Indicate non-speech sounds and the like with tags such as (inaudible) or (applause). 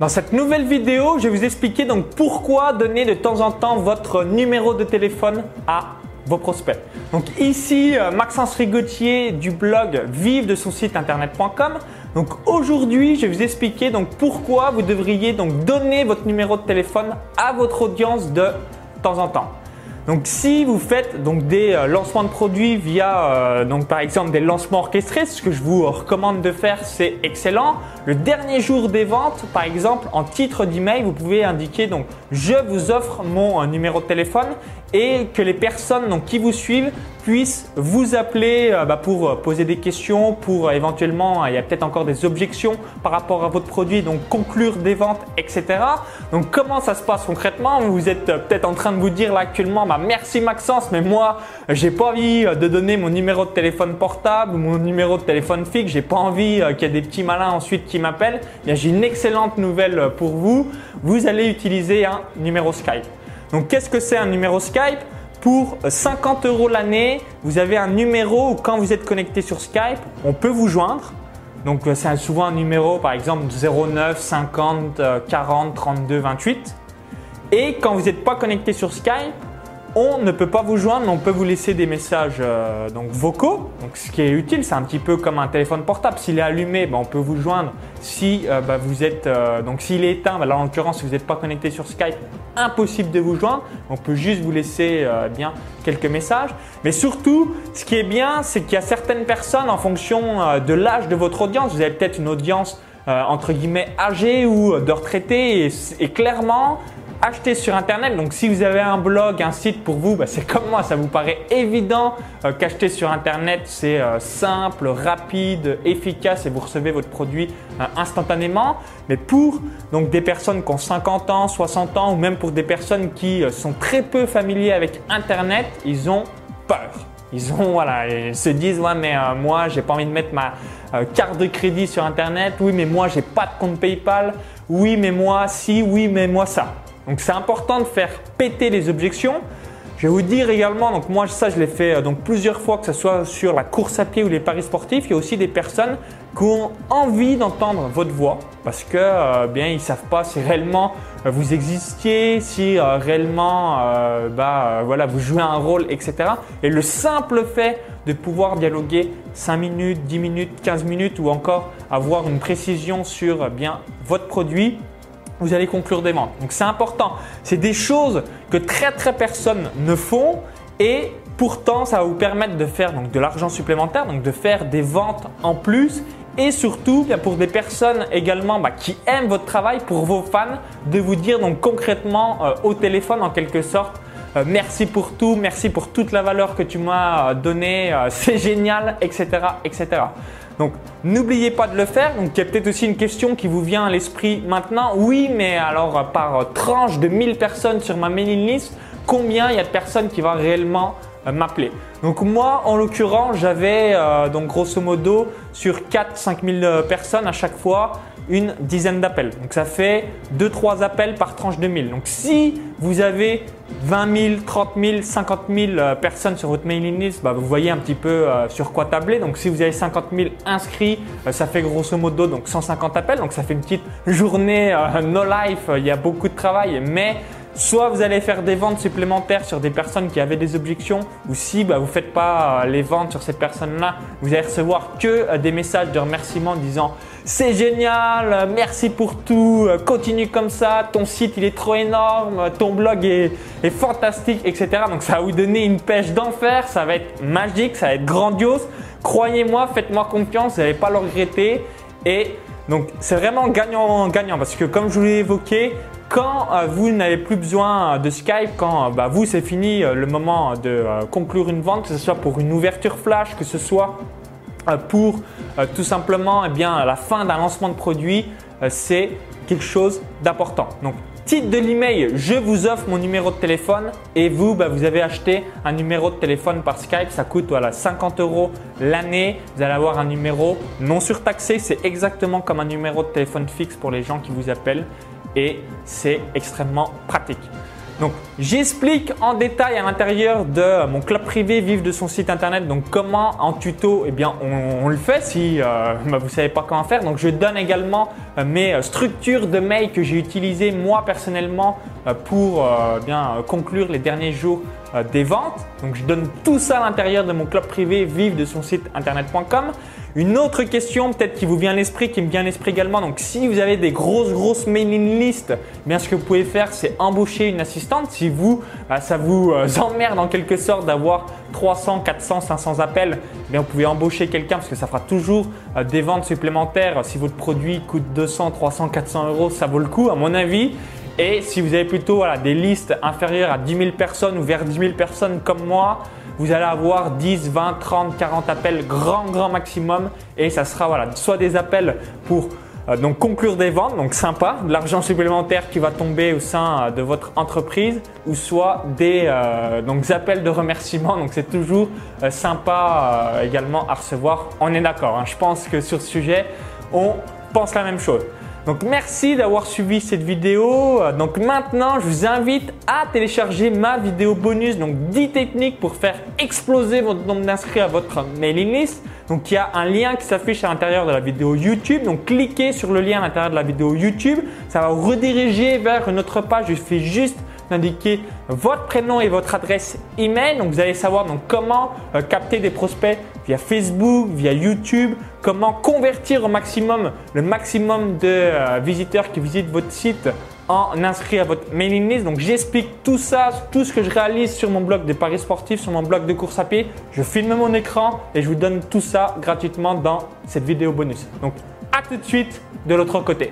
Dans cette nouvelle vidéo, je vais vous expliquer donc pourquoi donner de temps en temps votre numéro de téléphone à vos prospects. Donc ici, euh, Maxence Rigotier du blog vive de son site internet.com. Donc aujourd'hui, je vais vous expliquer donc pourquoi vous devriez donc donner votre numéro de téléphone à votre audience de temps en temps. Donc si vous faites donc des euh, lancements de produits via euh, par exemple des lancements orchestrés, ce que je vous recommande de faire, c'est excellent. Le dernier jour des ventes, par exemple, en titre d'email, vous pouvez indiquer donc je vous offre mon euh, numéro de téléphone et que les personnes donc, qui vous suivent puissent vous appeler bah, pour poser des questions, pour éventuellement, il y a peut-être encore des objections par rapport à votre produit, donc conclure des ventes, etc. Donc comment ça se passe concrètement? Vous êtes peut-être en train de vous dire là actuellement, bah, merci Maxence, mais moi, j'ai pas envie de donner mon numéro de téléphone portable ou mon numéro de téléphone fixe. J'ai pas envie euh, qu'il y ait des petits malins ensuite qui m'appellent. J'ai une excellente nouvelle pour vous. Vous allez utiliser un numéro Skype. Donc, qu'est-ce que c'est un numéro Skype? Pour 50 euros l'année, vous avez un numéro où quand vous êtes connecté sur Skype, on peut vous joindre. Donc c'est souvent un numéro par exemple 09 50 40 32 28. Et quand vous n'êtes pas connecté sur Skype, on ne peut pas vous joindre, mais on peut vous laisser des messages euh, donc vocaux. Donc, ce qui est utile, c'est un petit peu comme un téléphone portable. S'il est allumé, ben, on peut vous joindre. Si euh, ben, vous êtes euh, donc s'il est éteint, ben, là en l'occurrence, si vous n'êtes pas connecté sur Skype, impossible de vous joindre. On peut juste vous laisser bien quelques messages. Mais surtout, ce qui est bien, c'est qu'il y a certaines personnes en fonction de l'âge de votre audience. Vous avez peut-être une audience entre guillemets âgée ou de retraité et clairement acheter sur Internet. Donc si vous avez un blog, un site pour vous, bah, c'est comme moi, ça vous paraît évident euh, qu'acheter sur Internet, c'est euh, simple, rapide, efficace et vous recevez votre produit euh, instantanément. Mais pour donc, des personnes qui ont 50 ans, 60 ans ou même pour des personnes qui sont très peu familiers avec Internet, ils ont peur. Ils ont voilà, ils se disent ouais mais moi j'ai pas envie de mettre ma carte de crédit sur internet. Oui mais moi j'ai pas de compte PayPal. Oui mais moi si. Oui mais moi ça. Donc c'est important de faire péter les objections. Je vais vous dire également, donc moi ça je l'ai fait euh, donc plusieurs fois, que ce soit sur la course à pied ou les paris sportifs, il y a aussi des personnes qui ont envie d'entendre votre voix parce que euh, bien ils savent pas si réellement euh, vous existiez, si réellement bah, voilà vous jouez un rôle, etc. Et le simple fait de pouvoir dialoguer 5 minutes, 10 minutes, 15 minutes ou encore avoir une précision sur bien votre produit, vous allez conclure des ventes. Donc c'est important. C'est des choses que très très personne ne font et pourtant ça va vous permettre de faire donc de l'argent supplémentaire, donc de faire des ventes en plus et surtout pour des personnes également bah, qui aiment votre travail, pour vos fans, de vous dire donc concrètement euh, au téléphone en quelque sorte euh, merci pour tout, merci pour toute la valeur que tu m'as euh, donnée, c'est génial, etc., etc. Donc n'oubliez pas de le faire. Donc il y a peut-être aussi une question qui vous vient à l'esprit maintenant. Oui, mais alors par tranche de 1000 personnes sur ma mailing list, combien il y a de personnes qui vont réellement euh, m'appeler? Donc moi, en l'occurrence, j'avais euh, donc grosso modo sur 4-5 000 euh, personnes à chaque fois une dizaine d'appels. Donc ça fait 2-3 appels par tranche de 1000. Donc si vous avez 20 000, 30 000, 50 000 personnes sur votre mailing list, bah, vous voyez un petit peu sur quoi tabler. Donc si vous avez 50 000 inscrits, ça fait grosso modo donc 150 appels. Donc ça fait une petite journée no life. Il y a beaucoup de travail, mais Soit vous allez faire des ventes supplémentaires sur des personnes qui avaient des objections, ou si bah, vous ne faites pas euh, les ventes sur ces personnes-là, vous allez recevoir que euh, des messages de remerciement disant c'est génial, euh, merci pour tout, continue comme ça, ton site il est trop énorme, ton blog est, est fantastique, etc. Donc ça va vous donner une pêche d'enfer, ça va être magique, ça va être grandiose. Croyez-moi, faites-moi confiance, vous n'allez pas le regretter. Et donc c'est vraiment gagnant-gagnant parce que comme je vous l'ai évoqué, quand euh, vous n'avez plus besoin de Skype, quand euh, bah, vous c'est fini euh, le moment de conclure une vente, que ce soit pour une ouverture flash, que ce soit pour tout simplement eh bien, la fin d'un lancement de produit, c'est quelque chose d'important. Donc titre de l'email, je vous offre mon numéro de téléphone et vous, bah, vous avez acheté un numéro de téléphone par Skype, ça coûte voilà, 50 euros l'année. Vous allez avoir un numéro non surtaxé, c'est exactement comme un numéro de téléphone fixe pour les gens qui vous appellent et c'est extrêmement pratique. Donc j'explique en détail à l'intérieur de mon club privé Vive de son site internet donc comment en tuto eh bien on, le fait si euh, (laughs) bah, vous ne savez pas comment faire. Donc je donne également euh, mes structures de mail que j'ai utilisées moi personnellement euh, pour bien conclure les derniers jours des ventes. Donc je donne tout ça à l'intérieur de mon club privé Vive de son site internet.com. Une autre question peut-être qui vous vient à l'esprit, qui me vient à l'esprit également. Donc si vous avez des grosses grosses mailing lists, eh bien ce que vous pouvez faire c'est embaucher une assistante. Si vous bah, ça vous euh, (laughs) emmerde en quelque sorte d'avoir 300, 400, 500 appels, eh bien vous pouvez embaucher quelqu'un parce que ça fera toujours euh, des ventes supplémentaires. Si votre produit coûte 200, 300, 400 euros, ça vaut le coup à mon avis. Et si vous avez plutôt des listes inférieures à 10 000 personnes ou vers 10 000 personnes comme moi, vous allez avoir 10, 20, 30, 40 appels grand, grand maximum. Et ça sera voilà, soit des appels pour euh, donc conclure des ventes, donc sympa, de l'argent supplémentaire qui va tomber au sein euh, de votre entreprise, ou soit des euh, donc appels de remerciement. Donc c'est toujours sympa également à recevoir. On est d'accord. Hein. je pense que sur ce sujet, on pense la même chose. Donc merci d'avoir suivi cette vidéo. Donc maintenant, je vous invite à télécharger ma vidéo bonus, donc 10 techniques pour faire exploser votre nombre d'inscrits à votre mailing list. Donc il y a un lien qui s'affiche à l'intérieur de la vidéo YouTube. Donc cliquez sur le lien à l'intérieur de la vidéo YouTube. Ça va vous rediriger vers une autre page. Je fais juste d'indiquer votre prénom et votre adresse email. Donc vous allez savoir donc comment euh, capter des prospects via Facebook, via YouTube, comment convertir au maximum le maximum de euh, visiteurs qui visitent votre site en inscrit à votre mailing list. Donc j'explique tout ça, tout ce que je réalise sur mon blog de paris sportifs, sur mon blog de course à pied. Je filme mon écran et je vous donne tout ça gratuitement dans cette vidéo bonus. Donc à tout de suite de l'autre côté.